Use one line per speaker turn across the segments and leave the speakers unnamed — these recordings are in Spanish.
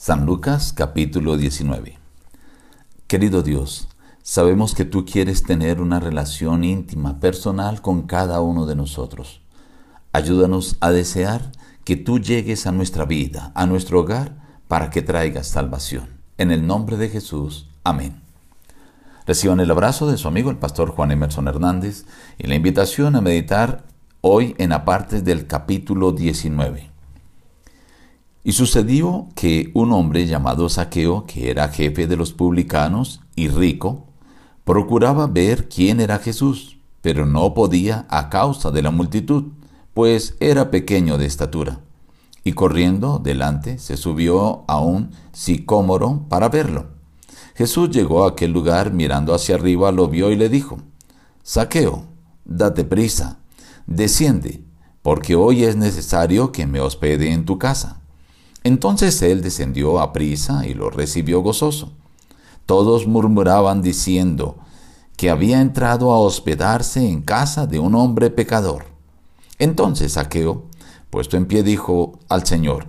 San Lucas capítulo 19 Querido Dios, sabemos que tú quieres tener una relación íntima, personal con cada uno de nosotros. Ayúdanos a desear que tú llegues a nuestra vida, a nuestro hogar, para que traigas salvación. En el nombre de Jesús. Amén. Reciban el abrazo de su amigo el pastor Juan Emerson Hernández y la invitación a meditar hoy en aparte del capítulo 19. Y sucedió que un hombre llamado Saqueo, que era jefe de los publicanos y rico, procuraba ver quién era Jesús, pero no podía a causa de la multitud, pues era pequeño de estatura. Y corriendo delante se subió a un sicómoro para verlo. Jesús llegó a aquel lugar, mirando hacia arriba, lo vio y le dijo, Saqueo, date prisa, desciende, porque hoy es necesario que me hospede en tu casa. Entonces él descendió a prisa y lo recibió gozoso. Todos murmuraban diciendo que había entrado a hospedarse en casa de un hombre pecador. Entonces Saqueo, puesto en pie, dijo al Señor,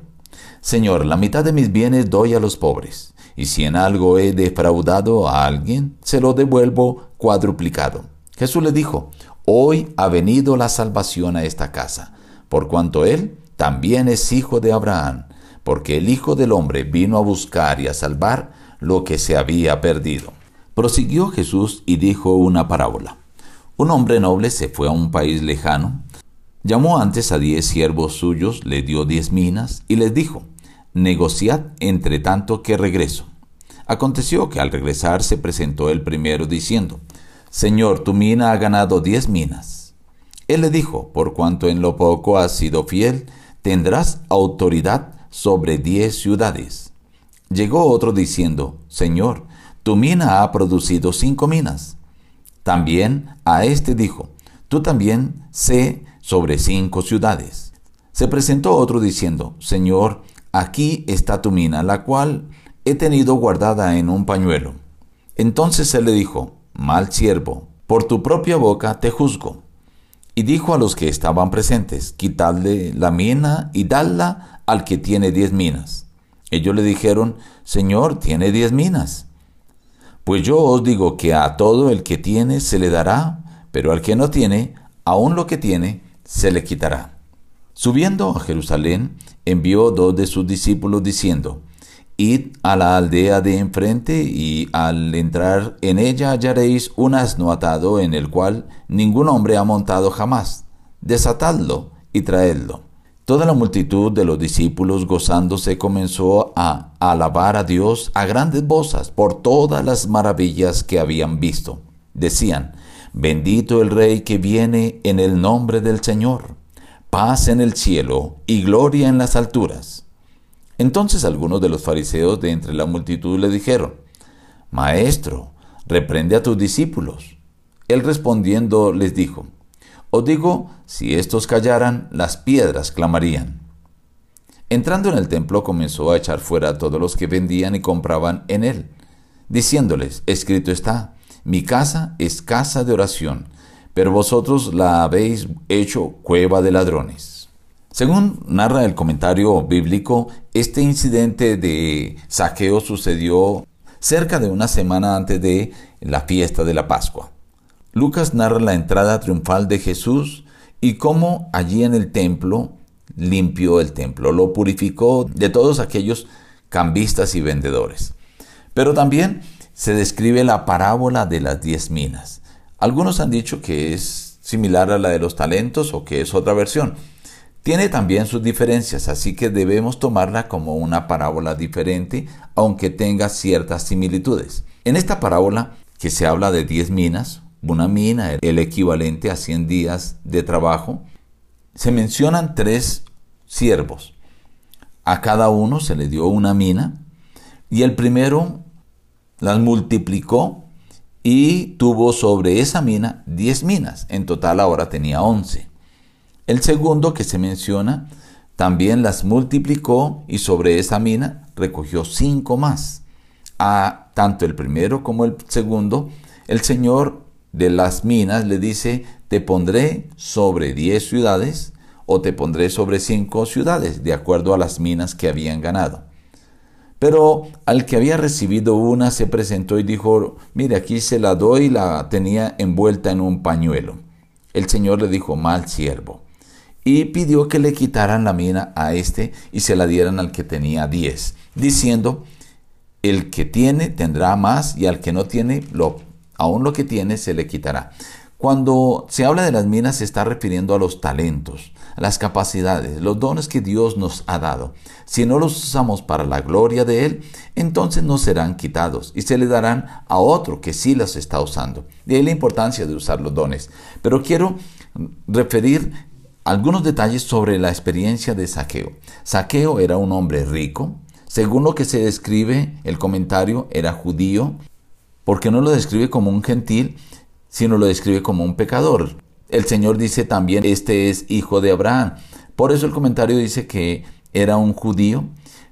Señor, la mitad de mis bienes doy a los pobres, y si en algo he defraudado a alguien, se lo devuelvo cuadruplicado. Jesús le dijo, Hoy ha venido la salvación a esta casa, por cuanto él también es hijo de Abraham porque el Hijo del Hombre vino a buscar y a salvar lo que se había perdido. Prosiguió Jesús y dijo una parábola. Un hombre noble se fue a un país lejano, llamó antes a diez siervos suyos, le dio diez minas y les dijo, negociad entre tanto que regreso. Aconteció que al regresar se presentó el primero diciendo, Señor, tu mina ha ganado diez minas. Él le dijo, por cuanto en lo poco has sido fiel, tendrás autoridad sobre diez ciudades. Llegó otro diciendo, Señor, tu mina ha producido cinco minas. También a éste dijo, tú también sé sobre cinco ciudades. Se presentó otro diciendo, Señor, aquí está tu mina, la cual he tenido guardada en un pañuelo. Entonces él le dijo, Mal siervo, por tu propia boca te juzgo. Y dijo a los que estaban presentes, Quitadle la mina y dadla al que tiene diez minas. Ellos le dijeron, Señor, tiene diez minas. Pues yo os digo que a todo el que tiene se le dará, pero al que no tiene, aun lo que tiene, se le quitará. Subiendo a Jerusalén, envió dos de sus discípulos diciendo, Id a la aldea de enfrente y al entrar en ella hallaréis un asno atado en el cual ningún hombre ha montado jamás. Desatadlo y traedlo. Toda la multitud de los discípulos gozándose comenzó a alabar a Dios a grandes voces por todas las maravillas que habían visto. Decían, bendito el Rey que viene en el nombre del Señor, paz en el cielo y gloria en las alturas. Entonces algunos de los fariseos de entre la multitud le dijeron, Maestro, reprende a tus discípulos. Él respondiendo les dijo, os digo, si estos callaran, las piedras clamarían. Entrando en el templo comenzó a echar fuera a todos los que vendían y compraban en él, diciéndoles, escrito está, mi casa es casa de oración, pero vosotros la habéis hecho cueva de ladrones. Según narra el comentario bíblico, este incidente de saqueo sucedió cerca de una semana antes de la fiesta de la Pascua. Lucas narra la entrada triunfal de Jesús y cómo allí en el templo limpió el templo, lo purificó de todos aquellos cambistas y vendedores. Pero también se describe la parábola de las diez minas. Algunos han dicho que es similar a la de los talentos o que es otra versión. Tiene también sus diferencias, así que debemos tomarla como una parábola diferente, aunque tenga ciertas similitudes. En esta parábola, que se habla de diez minas, una mina, el equivalente a 100 días de trabajo, se mencionan tres siervos. A cada uno se le dio una mina y el primero las multiplicó y tuvo sobre esa mina 10 minas. En total ahora tenía 11. El segundo que se menciona también las multiplicó y sobre esa mina recogió 5 más. A tanto el primero como el segundo, el Señor de las minas le dice, te pondré sobre diez ciudades o te pondré sobre cinco ciudades, de acuerdo a las minas que habían ganado. Pero al que había recibido una se presentó y dijo, mire, aquí se la doy, la tenía envuelta en un pañuelo. El Señor le dijo, mal siervo. Y pidió que le quitaran la mina a este y se la dieran al que tenía diez, diciendo, el que tiene tendrá más y al que no tiene, lo, aún lo que tiene se le quitará. Cuando se habla de las minas se está refiriendo a los talentos, a las capacidades, los dones que Dios nos ha dado. Si no los usamos para la gloria de Él, entonces no serán quitados y se le darán a otro que sí los está usando. De ahí la importancia de usar los dones. Pero quiero referir algunos detalles sobre la experiencia de Saqueo. Saqueo era un hombre rico. Según lo que se describe, el comentario era judío, porque no lo describe como un gentil, sino lo describe como un pecador. El Señor dice también, este es hijo de Abraham. Por eso el comentario dice que era un judío,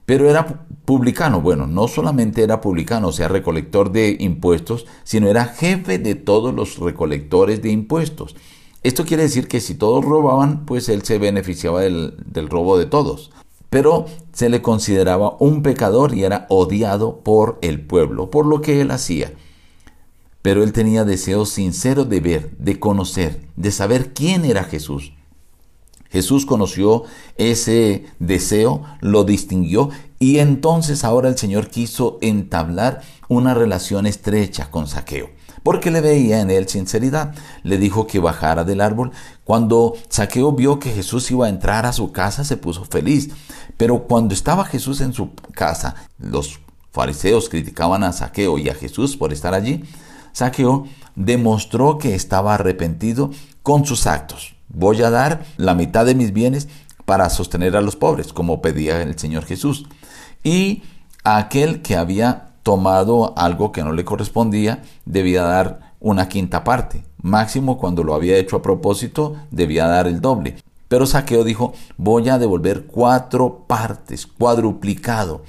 pero era publicano. Bueno, no solamente era publicano, o sea, recolector de impuestos, sino era jefe de todos los recolectores de impuestos. Esto quiere decir que si todos robaban, pues él se beneficiaba del, robo de todos. Pero se le consideraba un pecador y era odiado por el pueblo, por lo que él hacía pero él tenía deseo sincero de ver, de conocer, de saber quién era Jesús. Jesús conoció ese deseo, lo distinguió y entonces ahora el Señor quiso entablar una relación estrecha con Saqueo, porque le veía en él sinceridad. Le dijo que bajara del árbol. Cuando Saqueo vio que Jesús iba a entrar a su casa, se puso feliz. Pero cuando estaba Jesús en su casa, los fariseos criticaban a Saqueo y a Jesús por estar allí. Saqueo demostró que estaba arrepentido con sus actos. Voy a dar la mitad de mis bienes para sostener a los pobres, como pedía el Señor Jesús. Y aquel que había tomado algo que no le correspondía debía dar una quinta parte. Máximo cuando lo había hecho a propósito debía dar el doble. Pero Saqueo dijo, voy a devolver cuatro partes, cuadruplicado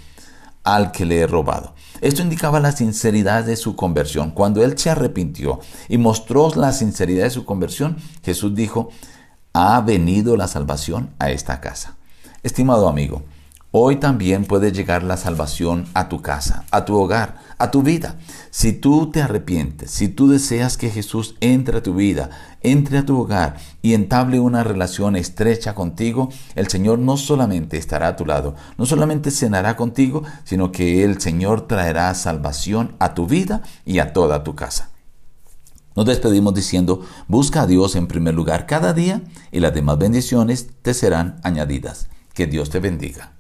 al que le he robado. Esto indicaba la sinceridad de su conversión. Cuando él se arrepintió y mostró la sinceridad de su conversión, Jesús dijo, ha venido la salvación a esta casa. Estimado amigo, Hoy también puede llegar la salvación a tu casa, a tu hogar, a tu vida. Si tú te arrepientes, si tú deseas que Jesús entre a tu vida, entre a tu hogar y entable una relación estrecha contigo, el Señor no solamente estará a tu lado, no solamente cenará contigo, sino que el Señor traerá salvación a tu vida y a toda tu casa. Nos despedimos diciendo, busca a Dios en primer lugar cada día y las demás bendiciones te serán añadidas. Que Dios te bendiga.